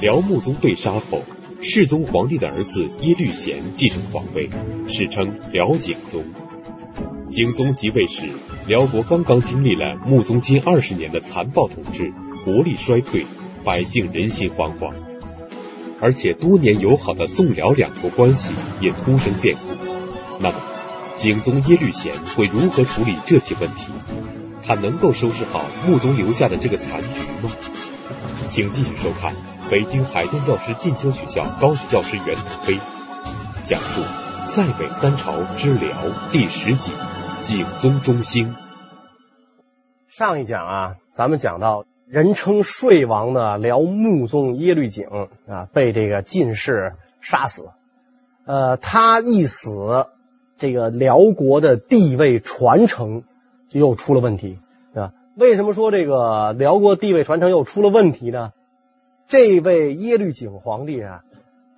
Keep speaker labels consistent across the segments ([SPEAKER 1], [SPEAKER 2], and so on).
[SPEAKER 1] 辽穆宗被杀后，世宗皇帝的儿子耶律贤继承皇位，史称辽景宗。景宗即位时，辽国刚刚经历了穆宗近二十年的残暴统治，国力衰退，百姓人心惶惶，而且多年友好的宋辽两国关系也突生变故。那么，景宗耶律贤会如何处理这些问题？他能够收拾好穆宗留下的这个残局吗？请继续收看北京海淀教师进修学校高级教师袁腾飞讲述《塞北三朝之辽》第十集。景宗中兴。
[SPEAKER 2] 上一讲啊，咱们讲到人称睡王的辽穆宗耶律景啊，被这个进士杀死。呃，他一死，这个辽国的地位传承就又出了问题啊。为什么说这个辽国地位传承又出了问题呢？这位耶律景皇帝啊，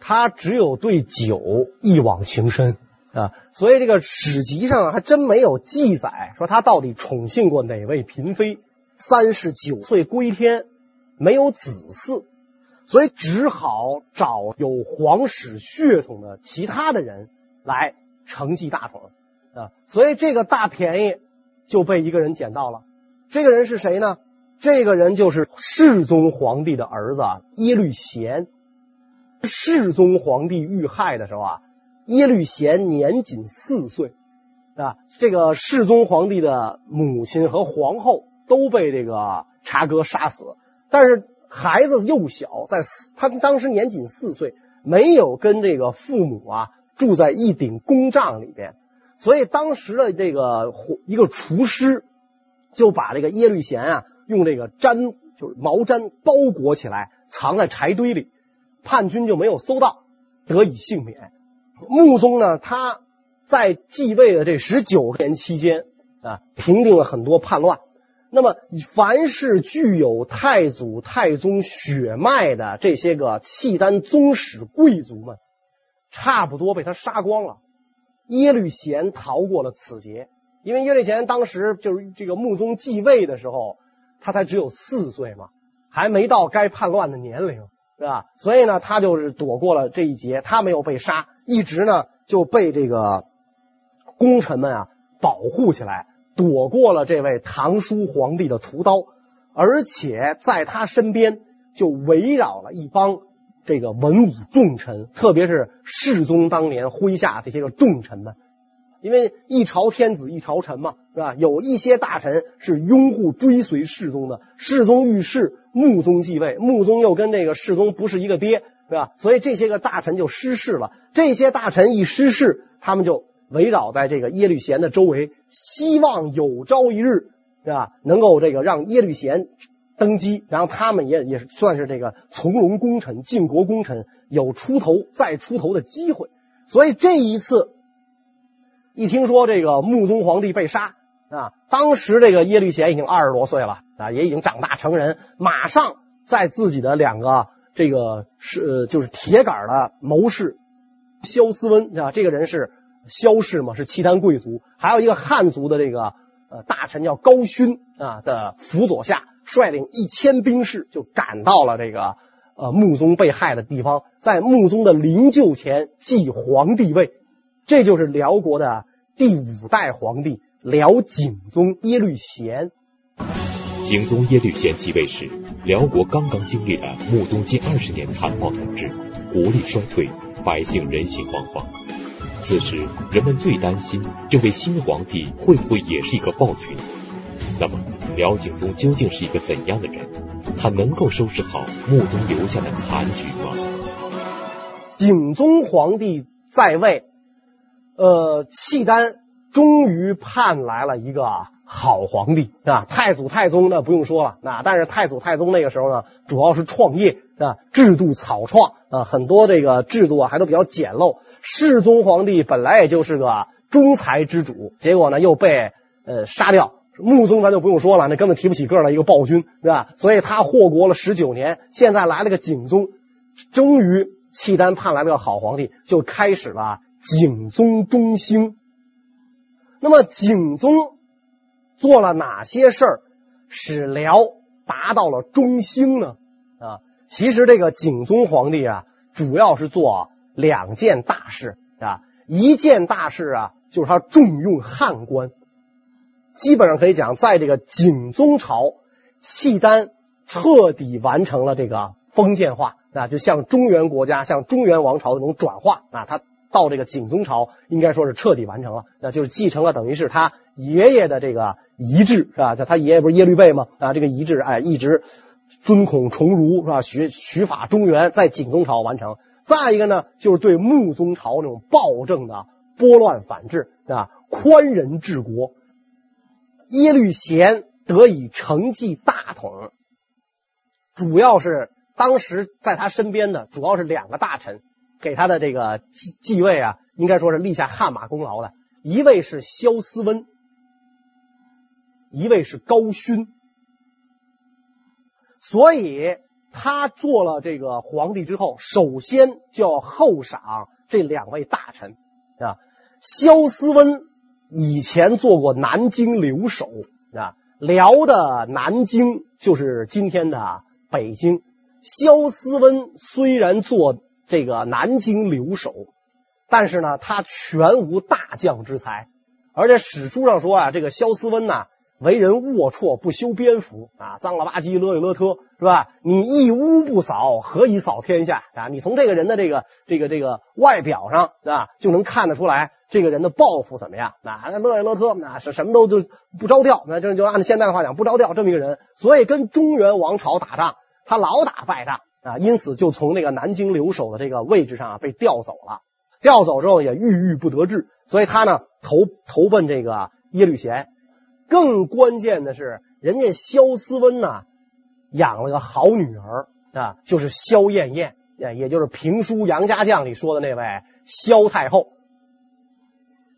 [SPEAKER 2] 他只有对酒一往情深。啊，所以这个史籍上还真没有记载说他到底宠幸过哪位嫔妃。三十九岁归天，没有子嗣，所以只好找有皇室血统的其他的人来承继大统啊。所以这个大便宜就被一个人捡到了。这个人是谁呢？这个人就是世宗皇帝的儿子耶律贤。世宗皇帝遇害的时候啊。耶律贤年仅四岁啊，这个世宗皇帝的母亲和皇后都被这个察哥杀死，但是孩子幼小，在他当时年仅四岁，没有跟这个父母啊住在一顶宫帐里边，所以当时的这个一个厨师就把这个耶律贤啊用这个毡就是毛毡包裹起来，藏在柴堆里，叛军就没有搜到，得以幸免。穆宗呢，他在继位的这十九年期间啊，平定了很多叛乱。那么，凡是具有太祖、太宗血脉的这些个契丹宗室贵族们，差不多被他杀光了。耶律贤逃过了此劫，因为耶律贤当时就是这个穆宗继位的时候，他才只有四岁嘛，还没到该叛乱的年龄。是吧？所以呢，他就是躲过了这一劫，他没有被杀，一直呢就被这个功臣们啊保护起来，躲过了这位唐书皇帝的屠刀，而且在他身边就围绕了一帮这个文武重臣，特别是世宗当年麾下这些个重臣们。因为一朝天子一朝臣嘛，是吧？有一些大臣是拥护追随世宗的，世宗遇事，穆宗继位，穆宗又跟这个世宗不是一个爹，对吧？所以这些个大臣就失势了。这些大臣一失势，他们就围绕在这个耶律贤的周围，希望有朝一日，对吧？能够这个让耶律贤登基，然后他们也也算是这个从龙功臣、晋国功臣，有出头再出头的机会。所以这一次。一听说这个穆宗皇帝被杀啊，当时这个耶律贤已经二十多岁了啊，也已经长大成人，马上在自己的两个这个是就是铁杆的谋士萧思温啊，这个人是萧氏嘛，是契丹贵族，还有一个汉族的这个呃大臣叫高勋啊的辅佐下，率领一千兵士就赶到了这个呃穆宗被害的地方，在穆宗的灵柩前继皇帝位。这就是辽国的第五代皇帝辽景宗耶律贤。
[SPEAKER 1] 景宗耶律贤继位时，辽国刚刚经历了穆宗近二十年残暴统治，国力衰退，百姓人心惶惶。此时，人们最担心这位新皇帝会不会也是一个暴君？那么，辽景宗究竟是一个怎样的人？他能够收拾好穆宗留下的残局吗？
[SPEAKER 2] 景宗皇帝在位。呃，契丹终于盼来了一个好皇帝啊！太祖、太宗那不用说了，那但是太祖、太宗那个时候呢，主要是创业啊，制度草创啊，很多这个制度啊还都比较简陋。世宗皇帝本来也就是个中才之主，结果呢又被呃杀掉。穆宗咱就不用说了，那根本提不起个来一个暴君，对吧？所以他祸国了十九年，现在来了个景宗，终于契丹盼来了个好皇帝，就开始了。景宗中兴，那么景宗做了哪些事儿，使辽达到了中兴呢？啊，其实这个景宗皇帝啊，主要是做两件大事啊。一件大事啊，就是他重用汉官，基本上可以讲，在这个景宗朝，契丹彻底完成了这个封建化啊，就像中原国家、像中原王朝那种转化啊。他到这个景宗朝，应该说是彻底完成了，那就是继承了等于是他爷爷的这个遗志是吧？就他爷爷不是耶律倍吗？啊，这个遗志哎，一直尊孔崇儒是吧？学取法中原，在景宗朝完成。再一个呢，就是对穆宗朝那种暴政的拨乱反治啊，宽仁治国。耶律贤得以承继大统，主要是当时在他身边的主要是两个大臣，给他的这个继继位啊，应该说是立下汗马功劳的。一位是萧思温，一位是高勋，所以。他做了这个皇帝之后，首先就要厚赏这两位大臣啊。萧思温以前做过南京留守啊，辽的南京就是今天的北京。萧思温虽然做这个南京留守，但是呢，他全无大将之才，而且史书上说啊，这个萧思温呐。为人龌龊，不修边幅啊，脏了吧唧，勒里勒特，是吧？你一屋不扫，何以扫天下啊？你从这个人的这个这个这个外表上啊，就能看得出来这个人的抱负怎么样？啊，那勒里勒特，那是什么都就不着调，那这就按现在的话讲，不着调这么一个人。所以跟中原王朝打仗，他老打败仗啊，因此就从那个南京留守的这个位置上啊被调走了。调走之后也郁郁不得志，所以他呢投投奔这个耶律贤。更关键的是，人家萧思温呐，养了个好女儿啊，就是萧燕燕，也就是评书《杨家将》里说的那位萧太后。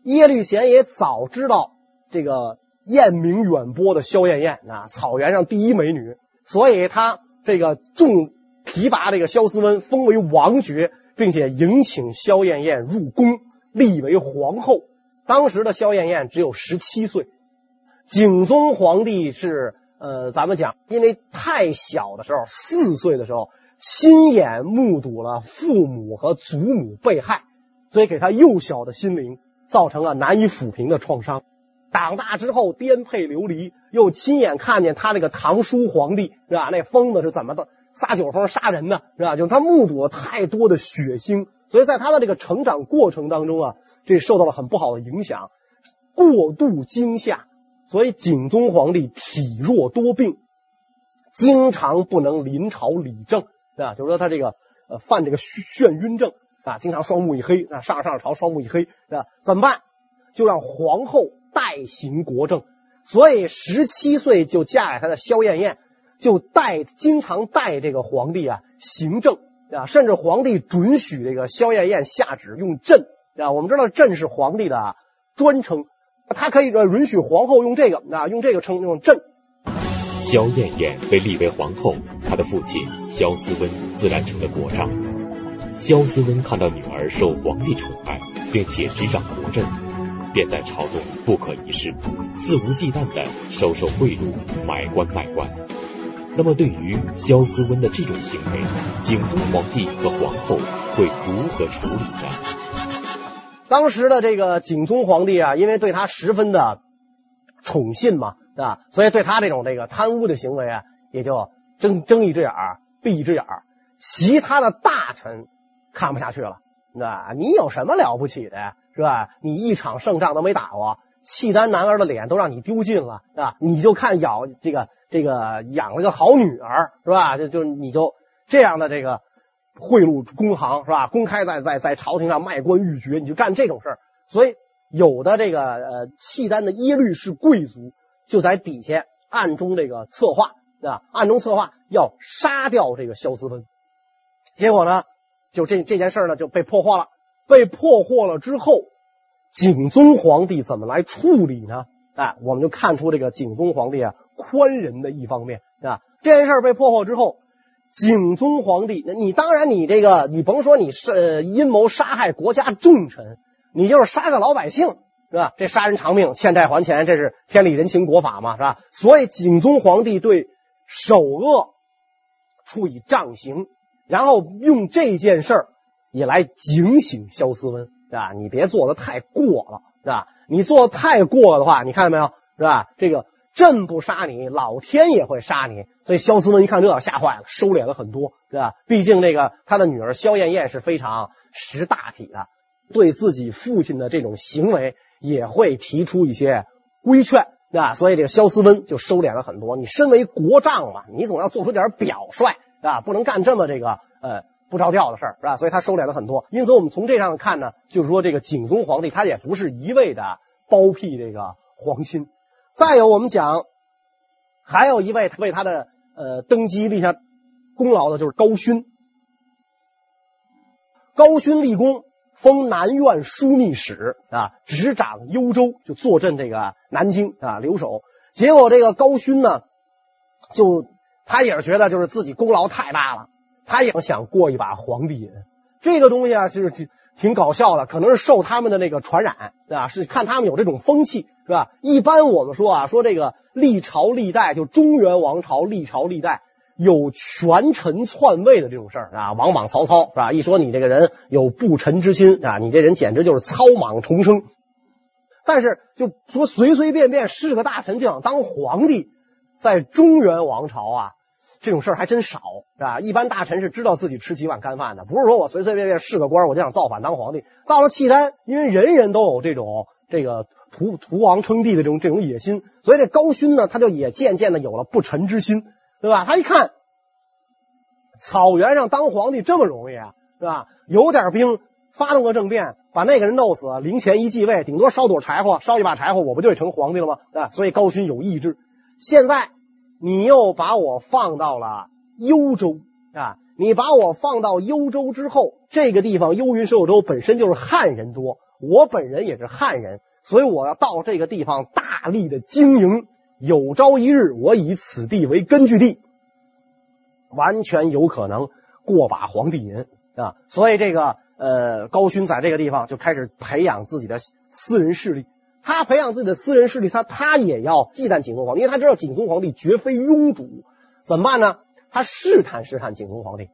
[SPEAKER 2] 耶律贤也早知道这个艳名远播的萧燕燕啊，草原上第一美女，所以他这个重提拔这个萧思温，封为王爵，并且迎请萧燕燕入宫，立为皇后。当时的萧燕燕只有十七岁。景宗皇帝是呃，咱们讲，因为太小的时候，四岁的时候，亲眼目睹了父母和祖母被害，所以给他幼小的心灵造成了难以抚平的创伤。长大之后颠沛流离，又亲眼看见他那个堂叔皇帝是吧？那疯子是怎么的撒酒疯杀人呢，是吧？就他目睹了太多的血腥，所以在他的这个成长过程当中啊，这受到了很不好的影响，过度惊吓。所以景宗皇帝体弱多病，经常不能临朝理政，对吧？就是说他这个呃犯这个眩晕症啊，经常双目一黑啊，上上朝双目一黑，对吧？怎么办？就让皇后代行国政。所以十七岁就嫁给他的萧燕燕，就代经常代这个皇帝啊行政啊，甚至皇帝准许这个萧燕燕下旨用朕啊。我们知道朕是皇帝的专称。他可以允许皇后用这个啊，用这个称用朕。
[SPEAKER 1] 萧燕燕被立为皇后，她的父亲萧思温自然成了国丈。萧思温看到女儿受皇帝宠爱，并且执掌国政，便在朝中不可一世，肆无忌惮的收受贿赂、买官卖官。那么，对于萧思温的这种行为，景宗皇帝和皇后会如何处理呢？
[SPEAKER 2] 当时的这个景宗皇帝啊，因为对他十分的宠信嘛，啊？所以对他这种这个贪污的行为啊，也就睁睁一只眼闭一只眼。其他的大臣看不下去了，对吧？你有什么了不起的呀，是吧？你一场胜仗都没打过，契丹男儿的脸都让你丢尽了，是吧？你就看咬这个这个养了个好女儿，是吧？就就你就这样的这个。贿赂公行是吧？公开在在在朝廷上卖官鬻爵，你就干这种事儿。所以有的这个呃契丹的耶律氏贵族就在底下暗中这个策划啊，暗中策划要杀掉这个萧思温。结果呢，就这这件事呢就被破获了。被破获了之后，景宗皇帝怎么来处理呢？哎，我们就看出这个景宗皇帝啊宽仁的一方面啊。这件事被破获之后。景宗皇帝，那你当然你这个，你甭说你是阴谋杀害国家重臣，你就是杀个老百姓，是吧？这杀人偿命，欠债还钱，这是天理人情国法嘛，是吧？所以景宗皇帝对首恶处以杖刑，然后用这件事儿也来警醒萧思温，是吧？你别做的太过了，是吧？你做的太过了的话，你看到没有，是吧？这个朕不杀你，老天也会杀你。所以萧思温一看这，吓坏了，收敛了很多，是吧？毕竟这个他的女儿萧燕燕是非常识大体的，对自己父亲的这种行为也会提出一些规劝。对吧，所以这个萧思温就收敛了很多。你身为国丈嘛，你总要做出点表率啊，不能干这么这个呃不着调的事儿，是吧？所以他收敛了很多。因此，我们从这上看呢，就是说这个景宗皇帝他也不是一味的包庇这个皇亲。再有，我们讲还有一位为他的呃登基立下功劳的，就是高勋。高勋立功。封南院枢密使啊，执掌幽州，就坐镇这个南京啊，留守。结果这个高勋呢，就他也是觉得就是自己功劳太大了，他也想过一把皇帝瘾。这个东西啊，是挺挺搞笑的，可能是受他们的那个传染，对吧？是看他们有这种风气，是吧？一般我们说啊，说这个历朝历代，就中原王朝历朝历代。有权臣篡位的这种事儿啊，往往曹操是吧？一说你这个人有不臣之心啊，你这人简直就是草莽重生。但是就说随随便便是个大臣就想当皇帝，在中原王朝啊，这种事儿还真少是吧？一般大臣是知道自己吃几碗干饭的，不是说我随随便便是个官我就想造反当皇帝。到了契丹，因为人人都有这种这个图图王称帝的这种这种野心，所以这高勋呢，他就也渐渐的有了不臣之心。对吧？他一看草原上当皇帝这么容易啊，是吧？有点兵，发动个政变，把那个人弄死，陵前一继位，顶多烧朵柴火，烧一把柴火，我不就得成皇帝了吗？啊，所以高勋有意志。现在你又把我放到了幽州啊，你把我放到幽州之后，这个地方幽云十六州本身就是汉人多，我本人也是汉人，所以我要到这个地方大力的经营。有朝一日，我以此地为根据地，完全有可能过把皇帝瘾啊！所以这个呃，高勋在这个地方就开始培养自己的私人势力。他培养自己的私人势力，他他也要忌惮景宗皇帝，因为他知道景宗皇帝绝非庸主。怎么办呢？他试探试探景宗皇帝。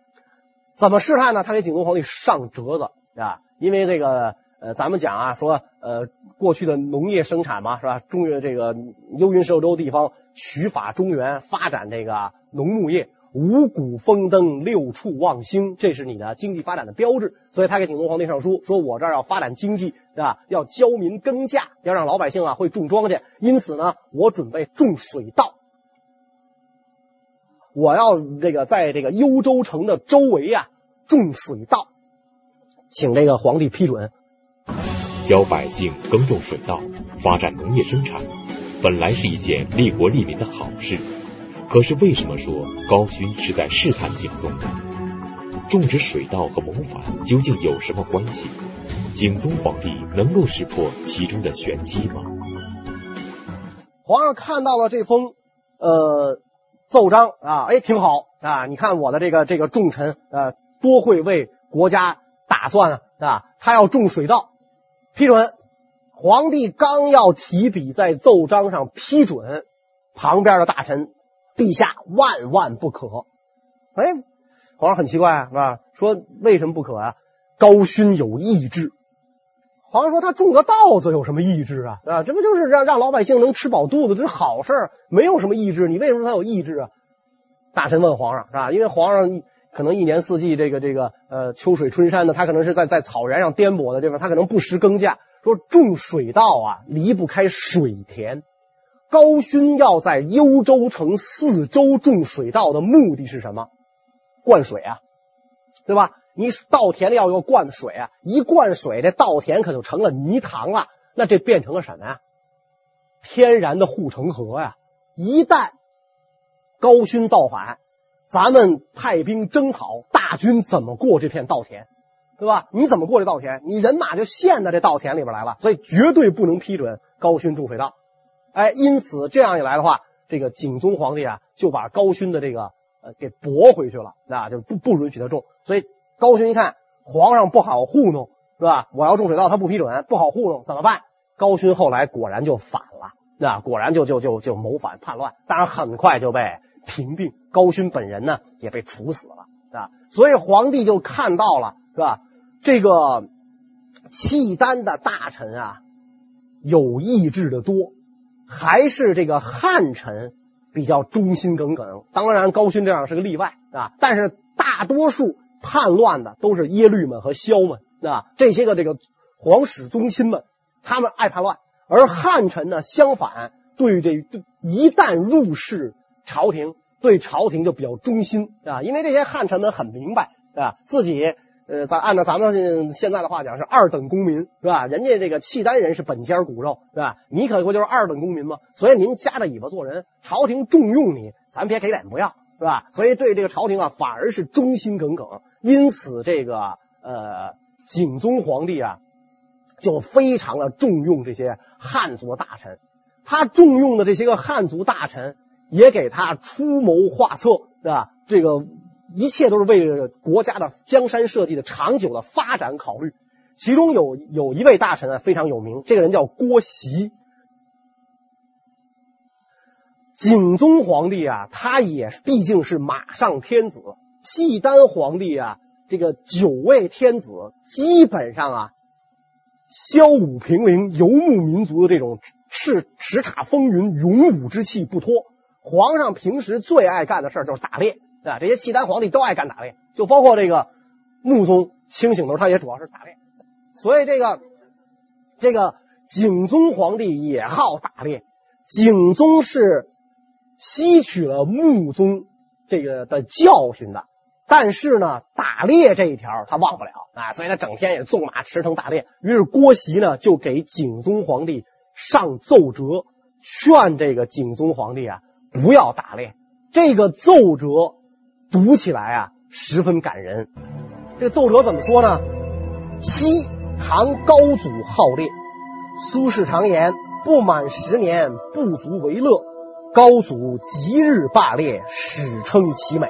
[SPEAKER 2] 怎么试探呢？他给景宗皇帝上折子啊！因为这个。呃，咱们讲啊，说呃，过去的农业生产嘛，是吧？中原这个幽云十六州地方取法中原，发展这个农牧业，五谷丰登，六畜旺兴，这是你的经济发展的标志。所以他给景宗皇帝上书，说我这儿要发展经济，啊？要教民耕稼，要让老百姓啊会种庄稼。因此呢，我准备种水稻，我要这个在这个幽州城的周围啊种水稻，请这个皇帝批准。
[SPEAKER 1] 教百姓耕种水稻，发展农业生产，本来是一件利国利民的好事。可是为什么说高勋是在试探景宗呢？种植水稻和谋反究竟有什么关系？景宗皇帝能够识破其中的玄机吗？
[SPEAKER 2] 皇上看到了这封呃奏章啊，哎，挺好啊！你看我的这个这个重臣呃，多会为国家打算啊，啊，他要种水稻。批准，皇帝刚要提笔在奏章上批准，旁边的大臣，陛下万万不可。哎，皇上很奇怪啊，是吧？说为什么不可啊？高勋有意志。皇上说他种个稻子有什么意志啊？啊，这不就是让让老百姓能吃饱肚子，这是好事儿，没有什么意志。你为什么他有意志啊？大臣问皇上是吧？因为皇上。可能一年四季，这个这个呃秋水春山的，他可能是在在草原上颠簸的地方，他可能不时耕稼。说种水稻啊，离不开水田。高勋要在幽州城四周种水稻的目的是什么？灌水啊，对吧？你稻田里要有灌水啊，一灌水，这稻田可就成了泥塘了。那这变成了什么呀？天然的护城河呀！一旦高勋造反。咱们派兵征讨，大军怎么过这片稻田，对吧？你怎么过这稻田？你人马就陷在这稻田里边来了，所以绝对不能批准高勋种水稻。哎，因此这样一来的话，这个景宗皇帝啊就把高勋的这个呃给驳回去了，那就不不允许他种。所以高勋一看皇上不好糊弄，是吧？我要种水稻，他不批准，不好糊弄，怎么办？高勋后来果然就反了，那果然就就就就谋反叛乱，当然很快就被。平定，高勋本人呢也被处死了啊。所以皇帝就看到了，是吧？这个契丹的大臣啊，有意志的多，还是这个汉臣比较忠心耿耿。当然，高勋这样是个例外啊。但是大多数叛乱的都是耶律们和萧们啊，这些个这个皇室宗亲们，他们爱叛乱。而汉臣呢，相反，对这一旦入仕朝廷，对朝廷就比较忠心啊。因为这些汉臣们很明白啊，自己。呃，咱按照咱们现在的话讲是二等公民，是吧？人家这个契丹人是本家骨肉，是吧？你可不就是二等公民吗？所以您夹着尾巴做人，朝廷重用你，咱别给脸不要，是吧？所以对这个朝廷啊，反而是忠心耿耿。因此，这个呃，景宗皇帝啊，就非常的重用这些汉族大臣。他重用的这些个汉族大臣，也给他出谋划策，是吧？这个。一切都是为了国家的江山社稷的长久的发展考虑。其中有有一位大臣啊，非常有名，这个人叫郭袭。景宗皇帝啊，他也毕竟是马上天子。契丹皇帝啊，这个九位天子基本上啊，骁武平陵、游牧民族的这种叱叱咤风云、勇武之气不脱。皇上平时最爱干的事就是打猎。对吧？这些契丹皇帝都爱干打猎，就包括这个穆宗清醒的时候，他也主要是打猎。所以这个这个景宗皇帝也好打猎。景宗是吸取了穆宗这个的教训的，但是呢，打猎这一条他忘不了啊，所以他整天也纵马驰骋打猎。于是郭袭呢就给景宗皇帝上奏折，劝这个景宗皇帝啊不要打猎。这个奏折。读起来啊，十分感人。这个奏折怎么说呢？昔唐高祖好猎，苏轼常言：“不满十年，不足为乐。”高祖即日罢猎，史称其美。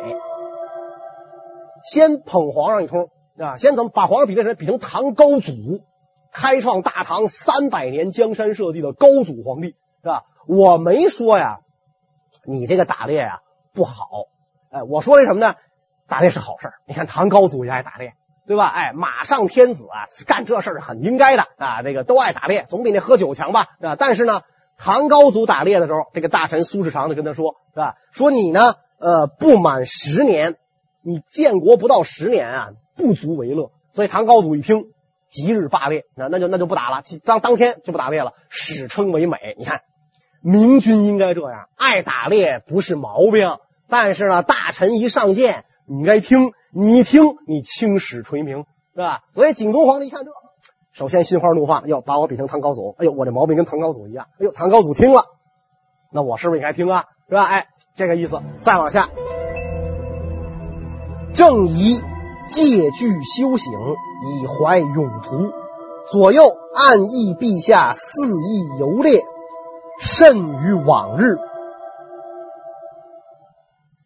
[SPEAKER 2] 先捧皇上一通啊，先怎么把皇上比这人比成唐高祖，开创大唐三百年江山社稷的高祖皇帝是吧？我没说呀，你这个打猎呀不好。哎，我说这什么呢？打猎是好事。你看唐高祖也爱打猎，对吧？哎，马上天子啊，干这事很应该的啊。这个都爱打猎，总比那喝酒强吧？啊，但是呢，唐高祖打猎的时候，这个大臣苏轼常就跟他说，是吧？说你呢，呃，不满十年，你建国不到十年啊，不足为乐。所以唐高祖一听，即日罢猎，那那就那就不打了，当当天就不打猎了，史称为美。你看，明君应该这样，爱打猎不是毛病。但是呢，大臣一上谏，你应该听，你一听，你青史垂名，是吧？所以景宗皇帝一看这，首先心花怒放，要把我比成唐高祖。哎呦，我这毛病跟唐高祖一样。哎呦，唐高祖听了，那我是不是也该听啊？是吧？哎，这个意思。再往下，正宜戒具修行，以怀永图。左右暗议陛下肆意游猎，甚于往日。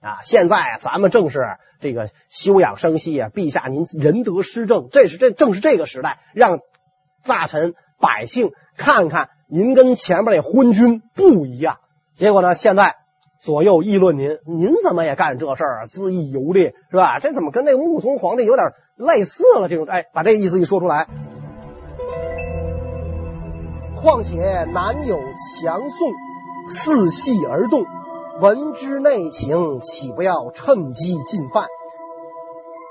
[SPEAKER 2] 啊，现在咱们正是这个休养生息啊，陛下您仁德施政，这是这正是这个时代，让大臣百姓看看您跟前面那昏君不一样。结果呢，现在左右议论您，您怎么也干这事儿啊？恣意游猎是吧？这怎么跟那个穆宗皇帝有点类似了？这种哎，把这个意思一说出来。况且南有强宋，伺隙而动。闻之内情，岂不要趁机进犯？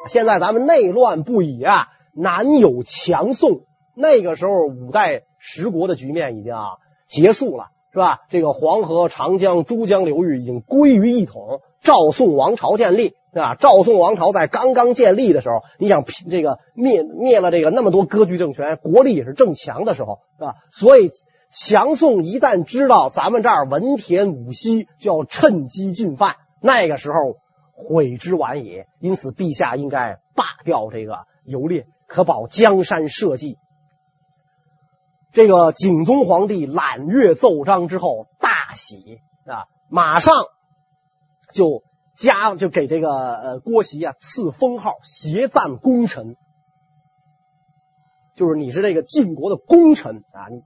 [SPEAKER 2] 现在咱们内乱不已啊，南有强宋。那个时候，五代十国的局面已经啊结束了，是吧？这个黄河、长江、珠江流域已经归于一统，赵宋王朝建立，是吧？赵宋王朝在刚刚建立的时候，你想这个灭灭了这个那么多割据政权，国力也是正强的时候，是吧？所以。强宋一旦知道咱们这儿文田武息，就要趁机进犯，那个时候悔之晚也。因此，陛下应该罢掉这个游猎，可保江山社稷。这个景宗皇帝览阅奏章之后大喜啊，马上就加就给这个呃郭袭啊赐封号协赞功臣，就是你是这个晋国的功臣啊，你。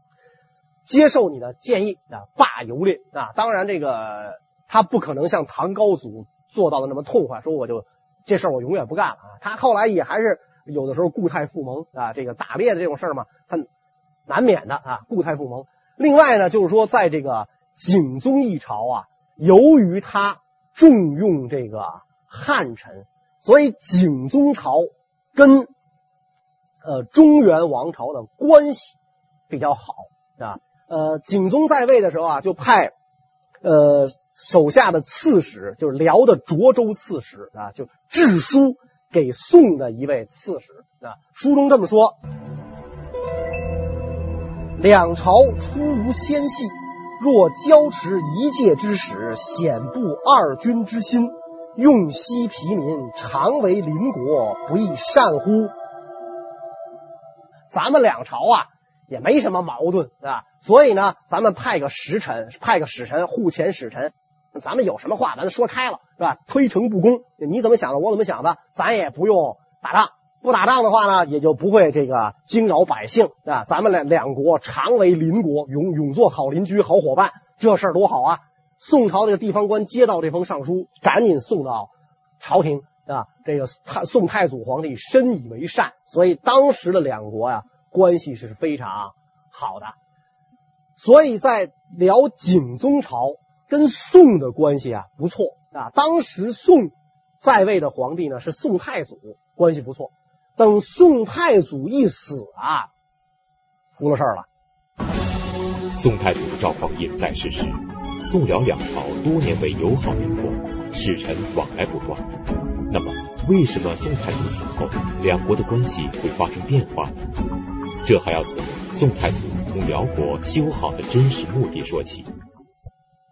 [SPEAKER 2] 接受你的建议啊，罢游猎啊！当然，这个他不可能像唐高祖做到的那么痛快，说我就这事儿我永远不干了啊。他后来也还是有的时候故态复萌啊，这个打猎的这种事儿嘛，他难免的啊，故态复萌。另外呢，就是说在这个景宗一朝啊，由于他重用这个汉臣，所以景宗朝跟呃中原王朝的关系比较好啊。呃，景宗在位的时候啊，就派呃手下的刺史，就是辽的涿州刺史啊，就致书给宋的一位刺史啊。书中这么说：两朝初无先隙，若交持一介之使，显布二君之心，用息疲民，常为邻国，不亦善乎？咱们两朝啊。也没什么矛盾啊，所以呢，咱们派个使臣，派个使臣护前使臣，咱们有什么话咱就说开了是吧？推诚不公，你怎么想的，我怎么想的，咱也不用打仗，不打仗的话呢，也就不会这个惊扰百姓啊。咱们两两国常为邻国，永永做好邻居、好伙伴，这事儿多好啊！宋朝这个地方官接到这封上书，赶紧送到朝廷啊。这个太宋太祖皇帝深以为善，所以当时的两国呀。关系是非常好的，所以在辽景宗朝跟宋的关系啊不错啊。当时宋在位的皇帝呢是宋太祖，关系不错。等宋太祖一死啊，出了事儿了。
[SPEAKER 1] 宋太祖赵匡胤在世时，宋辽两朝多年为友好邻国，使臣往来不断。那么，为什么宋太祖死后，两国的关系会发生变化呢？这还要从宋太祖从辽国修好的真实目的说起。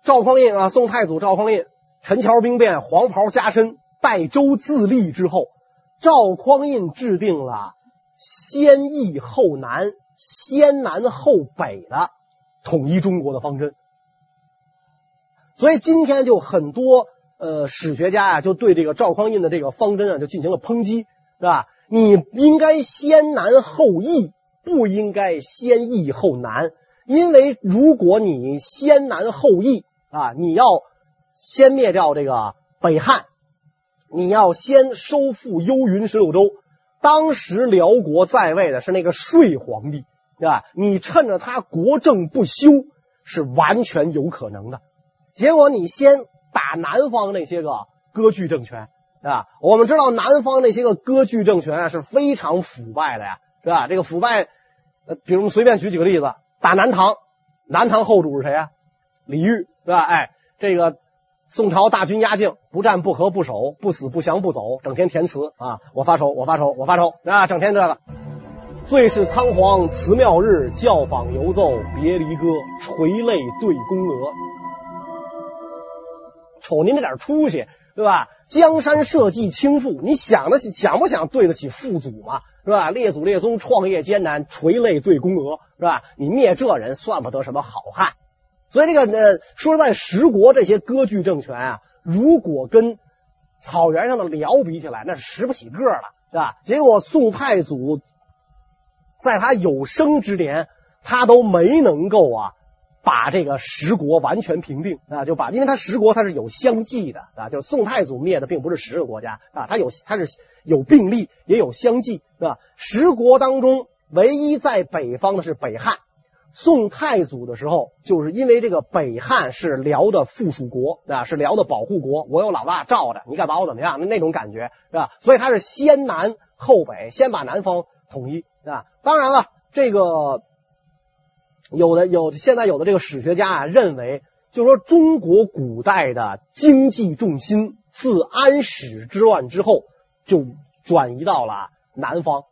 [SPEAKER 2] 赵匡胤啊，宋太祖赵匡胤，陈桥兵变，黄袍加身，代周自立之后，赵匡胤制定了先易后难、先南后北的统一中国的方针。所以今天就很多呃史学家啊，就对这个赵匡胤的这个方针啊，就进行了抨击，是吧？你应该先南后易。不应该先易后难，因为如果你先难后易啊，你要先灭掉这个北汉，你要先收复幽云十六州。当时辽国在位的是那个睡皇帝，对吧？你趁着他国政不修，是完全有可能的。结果你先打南方那些个割据政权，啊，我们知道南方那些个割据政权啊是非常腐败的呀。是吧？这个腐败，呃，比如我们随便举几个例子，打南唐，南唐后主是谁啊？李煜，是吧？哎，这个宋朝大军压境，不战不和不守，不死不降不走，整天填词啊，我发愁，我发愁，我发愁啊，整天这个。最是仓皇辞庙日，教坊犹奏别离歌，垂泪对宫娥。瞅您这点出息，对吧？江山社稷倾覆，你想得起想不想对得起父祖嘛？是吧？列祖列宗创业艰难，垂泪对宫娥，是吧？你灭这人算不得什么好汉。所以这个呃，说实在，十国这些割据政权啊，如果跟草原上的辽比起来，那是拾不起个了，是吧？结果宋太祖在他有生之年，他都没能够啊。把这个十国完全平定啊，就把，因为他十国他是有相继的啊，就是宋太祖灭的并不是十个国家啊，他有他是有并立也有相继，是吧？十国当中唯一在北方的是北汉，宋太祖的时候，就是因为这个北汉是辽的附属国啊，是辽的保护国，我有老大罩着，你敢把我怎么样？那那种感觉是吧？所以他是先南后北，先把南方统一啊。当然了，这个。有的有现在有的这个史学家啊认为，就是说中国古代的经济重心自安史之乱之后就转移到了南方，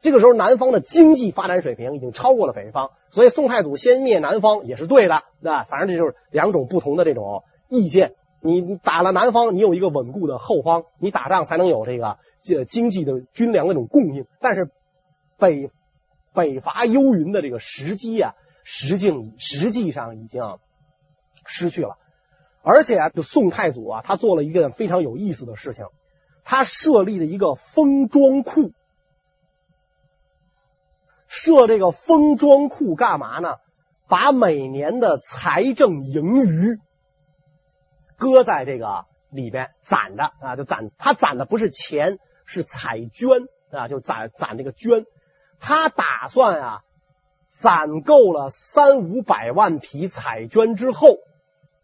[SPEAKER 2] 这个时候南方的经济发展水平已经超过了北方，所以宋太祖先灭南方也是对的，对吧？反正这就是两种不同的这种意见。你你打了南方，你有一个稳固的后方，你打仗才能有这个这经济的军粮的这种供应。但是北北伐幽云的这个时机啊。实际实际上已经失去了，而且啊，就宋太祖啊，他做了一个非常有意思的事情，他设立了一个封装库，设这个封装库干嘛呢？把每年的财政盈余搁在这个里边攒着啊，就攒他攒的不是钱，是彩绢啊，就攒攒这个绢。他打算啊，攒够了三五百万匹彩绢之后，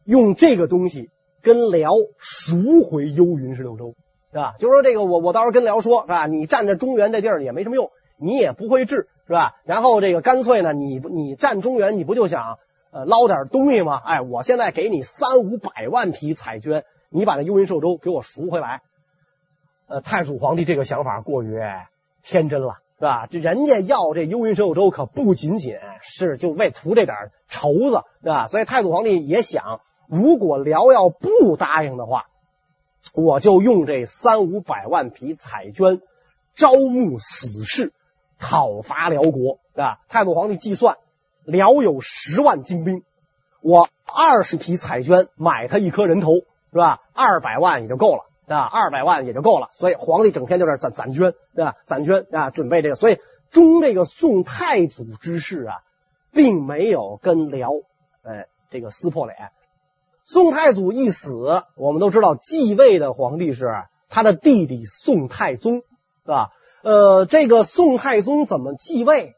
[SPEAKER 2] 用这个东西跟辽赎回幽云十六州，是吧？就说这个我我到时候跟辽说，是吧？你占着中原这地儿也没什么用，你也不会治，是吧？然后这个干脆呢，你你占中原，你不就想呃捞点东西吗？哎，我现在给你三五百万匹彩绢，你把这幽云十六州给我赎回来。呃，太祖皇帝这个想法过于天真了。是吧？这人家要这幽云十六州，可不仅仅是就为图这点筹子，对吧？所以太祖皇帝也想，如果辽要不答应的话，我就用这三五百万匹彩绢招募死士，讨伐辽国，对吧？太祖皇帝计算，辽有十万精兵，我二十匹彩绢买他一颗人头，是吧？二百万也就够了。啊，二百万也就够了，所以皇帝整天就在攒攒捐，对吧？攒捐啊，准备这个，所以中这个宋太祖之事啊，并没有跟辽，呃，这个撕破脸。宋太祖一死，我们都知道继位的皇帝是他的弟弟宋太宗，是吧？呃，这个宋太宗怎么继位？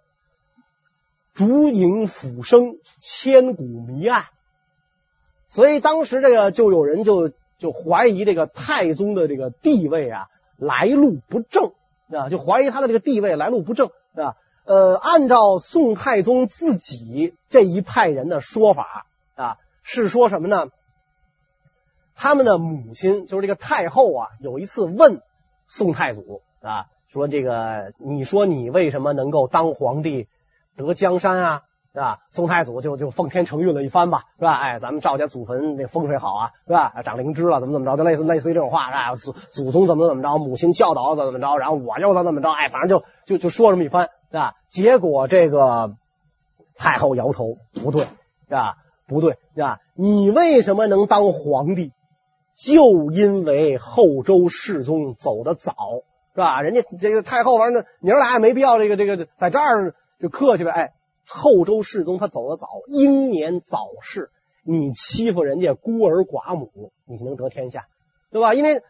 [SPEAKER 2] 烛影斧声，千古谜案。所以当时这个就有人就。就怀疑这个太宗的这个地位啊，来路不正啊，就怀疑他的这个地位来路不正啊。呃，按照宋太宗自己这一派人的说法啊，是说什么呢？他们的母亲就是这个太后啊，有一次问宋太祖啊，说这个你说你为什么能够当皇帝得江山啊？是吧？宋太祖就就奉天承运了一番吧，是吧？哎，咱们赵家祖坟那风水好啊，是吧？长灵芝了，怎么怎么着，就类似类似于这种话，是吧？祖祖宗怎么怎么着，母亲教导怎么怎么着，然后我又怎么怎么着，哎，反正就就就说这么一番，是吧？结果这个太后摇头，不对，是吧？不对，是吧？你为什么能当皇帝？就因为后周世宗走得早，是吧？人家这个太后反正娘俩也没必要这个这个在这儿就客气呗，哎。后周世宗他走得早，英年早逝，你欺负人家孤儿寡母，你能得天下，对吧？因为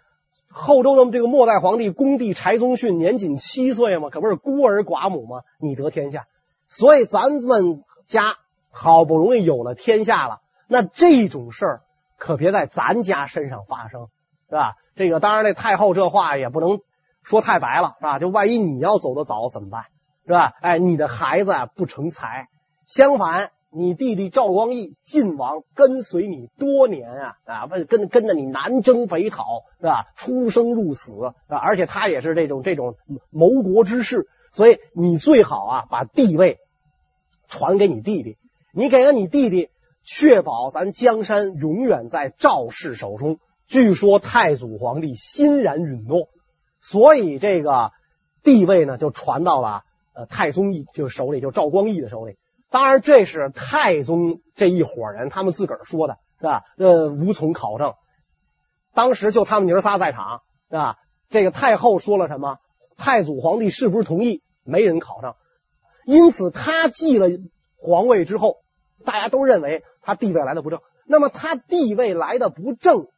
[SPEAKER 2] 后周的这个末代皇帝恭帝柴宗训年仅七岁嘛，可不是孤儿寡母吗？你得天下，所以咱们家好不容易有了天下了，那这种事儿可别在咱家身上发生，是吧？这个当然，那太后这话也不能说太白了，是吧？就万一你要走得早怎么办？是吧？哎，你的孩子啊不成才，相反，你弟弟赵光义晋王跟随你多年啊啊，跟跟着你南征北讨，是吧？出生入死，是吧？而且他也是这种这种谋国之士，所以你最好啊把地位传给你弟弟，你给了你弟弟，确保咱江山永远在赵氏手中。据说太祖皇帝欣然允诺，所以这个地位呢就传到了。呃，太宗义就是手里，就赵光义的手里。当然，这是太宗这一伙人他们自个儿说的，是吧？呃，无从考证。当时就他们娘仨在场，是吧？这个太后说了什么？太祖皇帝是不是同意？没人考证。因此，他继了皇位之后，大家都认为他地位来的不正。那么，他地位来的不正，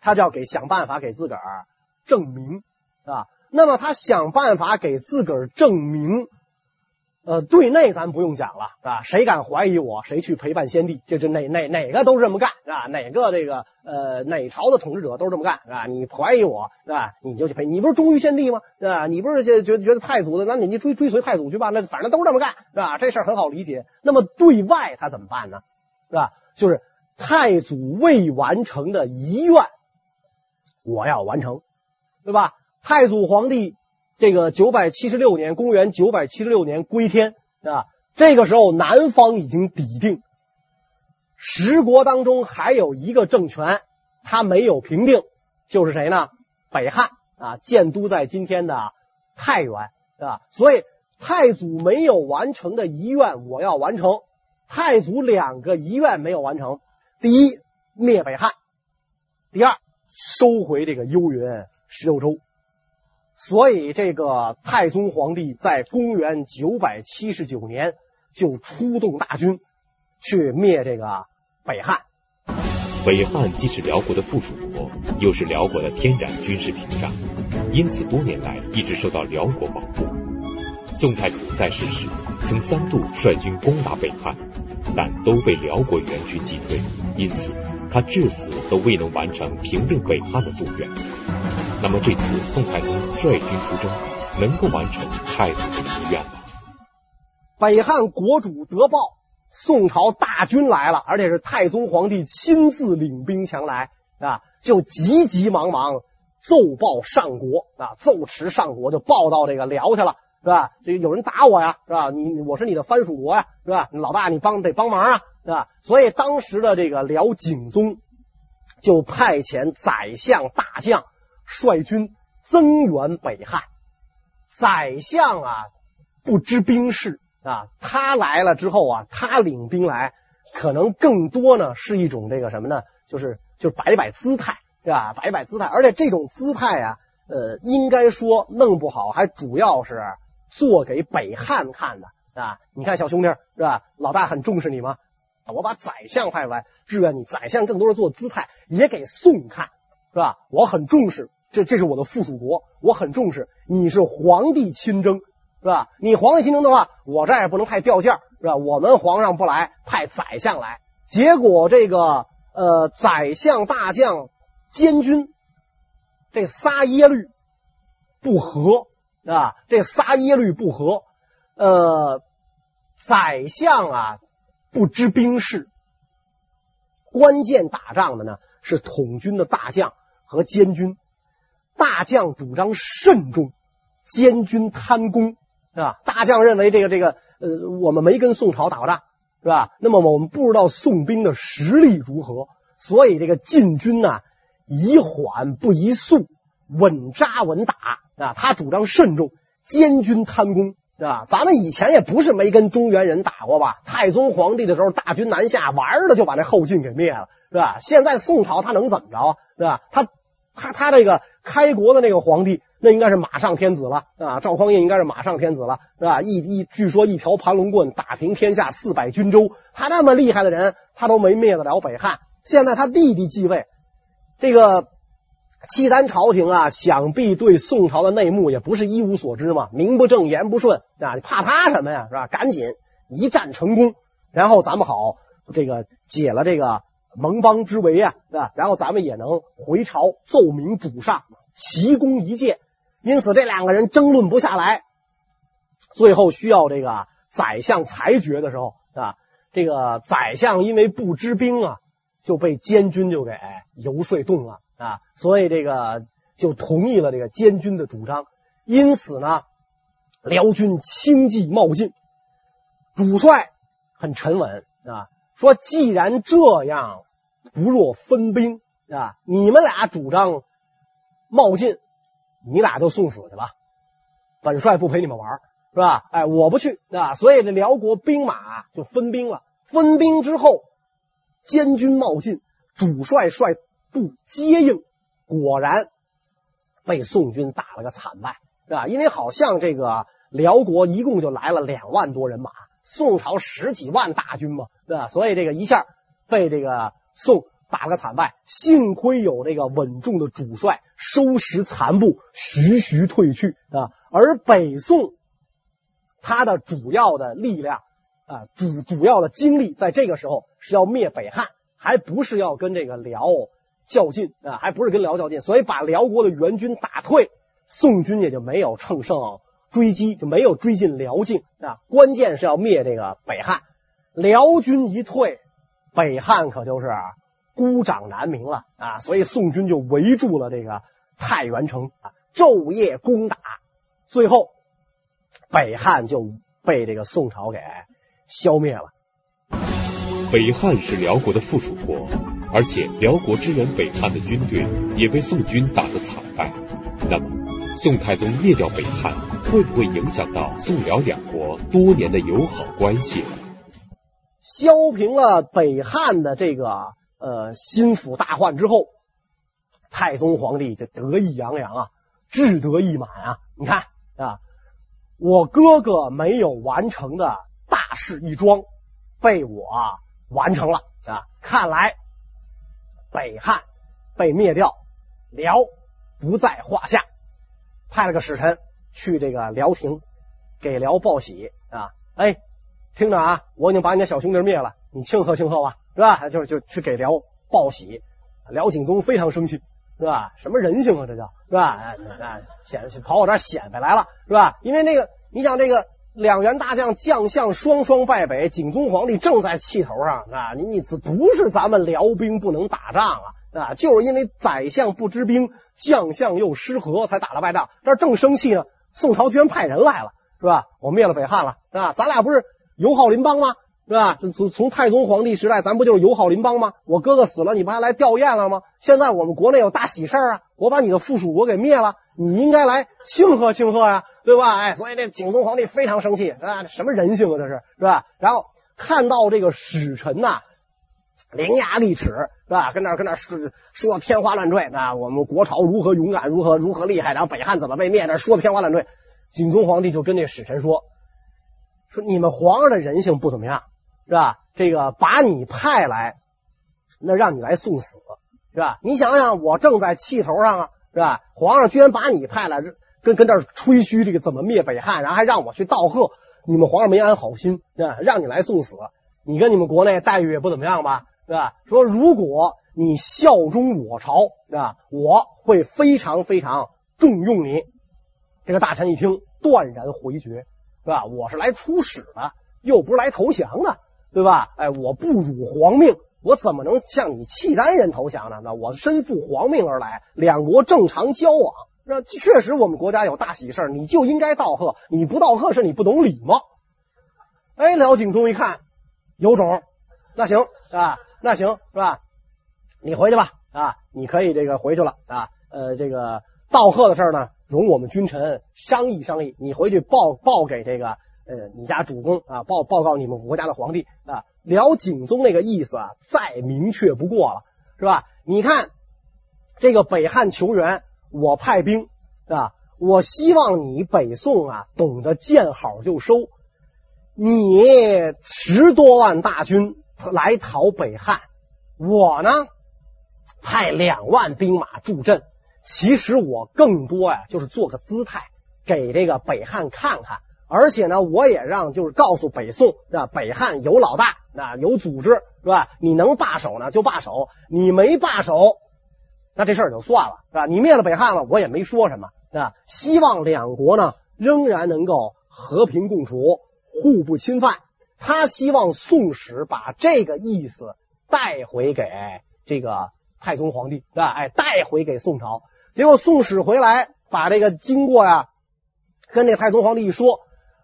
[SPEAKER 2] 他就要给想办法给自个儿证明，是吧？那么他想办法给自个儿证明，呃，对内咱不用讲了，啊，谁敢怀疑我，谁去陪伴先帝，这这哪哪哪个都是这么干，啊，哪个这个呃哪朝的统治者都是这么干，啊，你怀疑我，是吧？你就去陪，你不是忠于先帝吗？啊，你不是觉觉觉得太祖的，那你你追追随太祖去吧，那反正都是这么干，是吧？这事很好理解。那么对外他怎么办呢？是吧？就是太祖未完成的遗愿，我要完成，对吧？太祖皇帝这个九百七十六年，公元九百七十六年归天啊，这个时候南方已经底定，十国当中还有一个政权他没有平定，就是谁呢？北汉啊，建都在今天的太原啊，所以太祖没有完成的遗愿我要完成。太祖两个遗愿没有完成：第一，灭北汉；第二，收回这个幽云十六州。所以，这个太宗皇帝在公元九百七十九年就出动大军去灭这个北汉。
[SPEAKER 1] 北汉既是辽国的附属国，又是辽国的天然军事屏障，因此多年来一直受到辽国保护。宋太祖在世时，曾三度率军攻打北汉，但都被辽国援军击退，因此他至死都未能完成平定北汉的夙愿。那么这次宋太宗率军出征，能够完成太祖的遗愿吗？
[SPEAKER 2] 北汉国主得报，宋朝大军来了，而且是太宗皇帝亲自领兵前来啊，就急急忙忙奏报上国啊，奏持上国就报到这个辽去了。是吧？这有人打我呀，是吧？你我是你的藩属国呀，是吧？老大，你帮得帮忙啊，是吧？所以当时的这个辽景宗就派遣宰相大将率军增援北汉。宰相啊，不知兵事啊，他来了之后啊，他领兵来，可能更多呢是一种这个什么呢？就是就是摆摆姿态，是吧？摆一摆姿态，而且这种姿态啊，呃，应该说弄不好还主要是。做给北汉看的啊！你看小兄弟是吧？老大很重视你吗？我把宰相派来支援你，宰相更多是做姿态，也给宋看是吧？我很重视，这这是我的附属国，我很重视。你是皇帝亲征是吧？你皇帝亲征的话，我这也不能太掉价是吧？我们皇上不来，派宰相来，结果这个呃，宰相大将监军这仨耶律不和。啊，这仨耶律不和，呃，宰相啊不知兵事，关键打仗的呢是统军的大将和监军，大将主张慎重，监军贪功，是吧？大将认为这个这个呃，我们没跟宋朝打过仗，是吧？那么我们不知道宋兵的实力如何，所以这个进军呢，宜缓不宜速，稳扎稳打。啊，他主张慎重，监军贪功，是吧？咱们以前也不是没跟中原人打过吧？太宗皇帝的时候，大军南下，玩了就把这后晋给灭了，是吧？现在宋朝他能怎么着啊？是吧？他他他这个开国的那个皇帝，那应该是马上天子了啊！赵匡胤应该是马上天子了，是吧？一一据说一条盘龙棍打平天下四百军州，他那么厉害的人，他都没灭得了北汉。现在他弟弟继位，这个。契丹朝廷啊，想必对宋朝的内幕也不是一无所知嘛，名不正言不顺啊，你怕他什么呀？是吧？赶紧一战成功，然后咱们好这个解了这个盟邦之围啊，是吧？然后咱们也能回朝奏明主上，齐功一件。因此这两个人争论不下来，最后需要这个宰相裁决的时候，是吧？这个宰相因为不知兵啊，就被监军就给游说动了。啊，所以这个就同意了这个监军的主张，因此呢，辽军轻骑冒进，主帅很沉稳啊，说既然这样，不若分兵啊，你们俩主张冒进，你俩就送死去吧，本帅不陪你们玩，是吧？哎，我不去啊，所以这辽国兵马就分兵了，分兵之后，监军冒进，主帅率。不接应，果然被宋军打了个惨败，是吧？因为好像这个辽国一共就来了两万多人马，宋朝十几万大军嘛，对吧？所以这个一下被这个宋打了个惨败。幸亏有这个稳重的主帅收拾残部，徐徐退去啊。而北宋他的主要的力量啊，主主要的精力在这个时候是要灭北汉，还不是要跟这个辽。较劲啊，还不是跟辽较劲，所以把辽国的援军打退，宋军也就没有乘胜追击，就没有追进辽境啊。关键是要灭这个北汉，辽军一退，北汉可就是孤掌难鸣了啊。所以宋军就围住了这个太原城啊，昼夜攻打，最后北汉就被这个宋朝给消灭了。
[SPEAKER 1] 北汉是辽国的附属国。而且辽国支援北汉的军队也被宋军打得惨败。那么，宋太宗灭掉北汉，会不会影响到宋辽两国多年的友好关系呢？
[SPEAKER 2] 削平了北汉的这个呃心腹大患之后，太宗皇帝就得意洋洋啊，志得意满啊！你看啊，我哥哥没有完成的大事一桩，被我完成了啊！看来。北汉被灭掉，辽不在话下，派了个使臣去这个辽亭给辽报喜啊！哎，听着啊，我已经把你的小兄弟灭了，你庆贺庆贺吧，是吧？就就去给辽报喜。辽景宗非常生气，是吧？什么人性啊，这叫是吧？哎哎，显跑我这显摆来了，是吧？因为那个，你想这个两员大将将相双双败北，景宗皇帝正在气头上啊！你你不是咱们辽兵不能打仗啊啊！就是因为宰相不知兵，将相又失和，才打了败仗。这正生气呢，宋朝居然派人来了，是吧？我灭了北汉了，是吧？咱俩不是友好邻邦吗？是吧？从从太宗皇帝时代，咱不就是友好邻邦吗？我哥哥死了，你不还来吊唁了吗？现在我们国内有大喜事啊！我把你的附属国给灭了，你应该来庆贺庆贺呀，对吧？哎，所以这景宗皇帝非常生气啊！什么人性啊，这是是吧？然后看到这个使臣呐，伶牙俐齿是吧？跟那跟那说说天花乱坠啊！我们国朝如何勇敢，如何如何厉害，然后北汉怎么被灭，那说天花乱坠。景宗皇帝就跟这使臣说说你们皇上的人性不怎么样。是吧？这个把你派来，那让你来送死，是吧？你想想，我正在气头上啊，是吧？皇上居然把你派来，跟跟这儿吹嘘这个怎么灭北汉，然后还让我去道贺，你们皇上没安好心，啊，让你来送死，你跟你们国内待遇也不怎么样吧，是吧？说如果你效忠我朝，啊，我会非常非常重用你。这个大臣一听，断然回绝，是吧？我是来出使的，又不是来投降的。对吧？哎，我不辱皇命，我怎么能向你契丹人投降呢？那我身负皇命而来，两国正常交往，那确实我们国家有大喜事，你就应该道贺。你不道贺是你不懂礼貌。哎，辽景宗一看有种，那行啊，那行是吧？你回去吧啊，你可以这个回去了啊。呃，这个道贺的事呢，容我们君臣商议商议。你回去报报给这个。呃，你家主公啊，报报告你们国家的皇帝啊，辽景宗那个意思啊，再明确不过了，是吧？你看这个北汉求援，我派兵啊，我希望你北宋啊，懂得见好就收。你十多万大军来讨北汉，我呢派两万兵马助阵。其实我更多呀，就是做个姿态，给这个北汉看看。而且呢，我也让就是告诉北宋，啊，北汉有老大，那有组织，是吧？你能罢手呢就罢手，你没罢手，那这事儿就算了，是吧？你灭了北汉了，我也没说什么，啊。希望两国呢仍然能够和平共处，互不侵犯。他希望宋使把这个意思带回给这个太宗皇帝，是吧？哎，带回给宋朝。结果宋使回来把这个经过呀跟那太宗皇帝一说。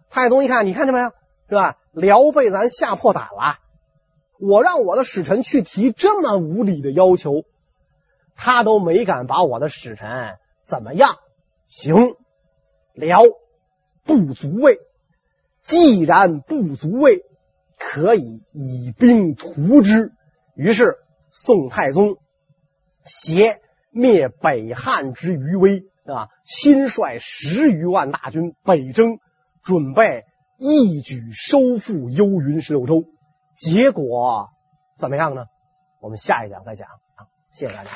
[SPEAKER 2] 太宗一看，你看见没有，是吧？辽被咱吓破胆了。我让我的使臣去提这么无理的要求，他都没敢把我的使臣怎么样。行，辽不足畏。既然不足畏，可以以兵屠之。于是宋太宗携灭北汉之余威啊，亲率十余万大军北征。准备一举收复幽云十六州，结果怎么样呢？我们下一讲再讲！谢谢大家。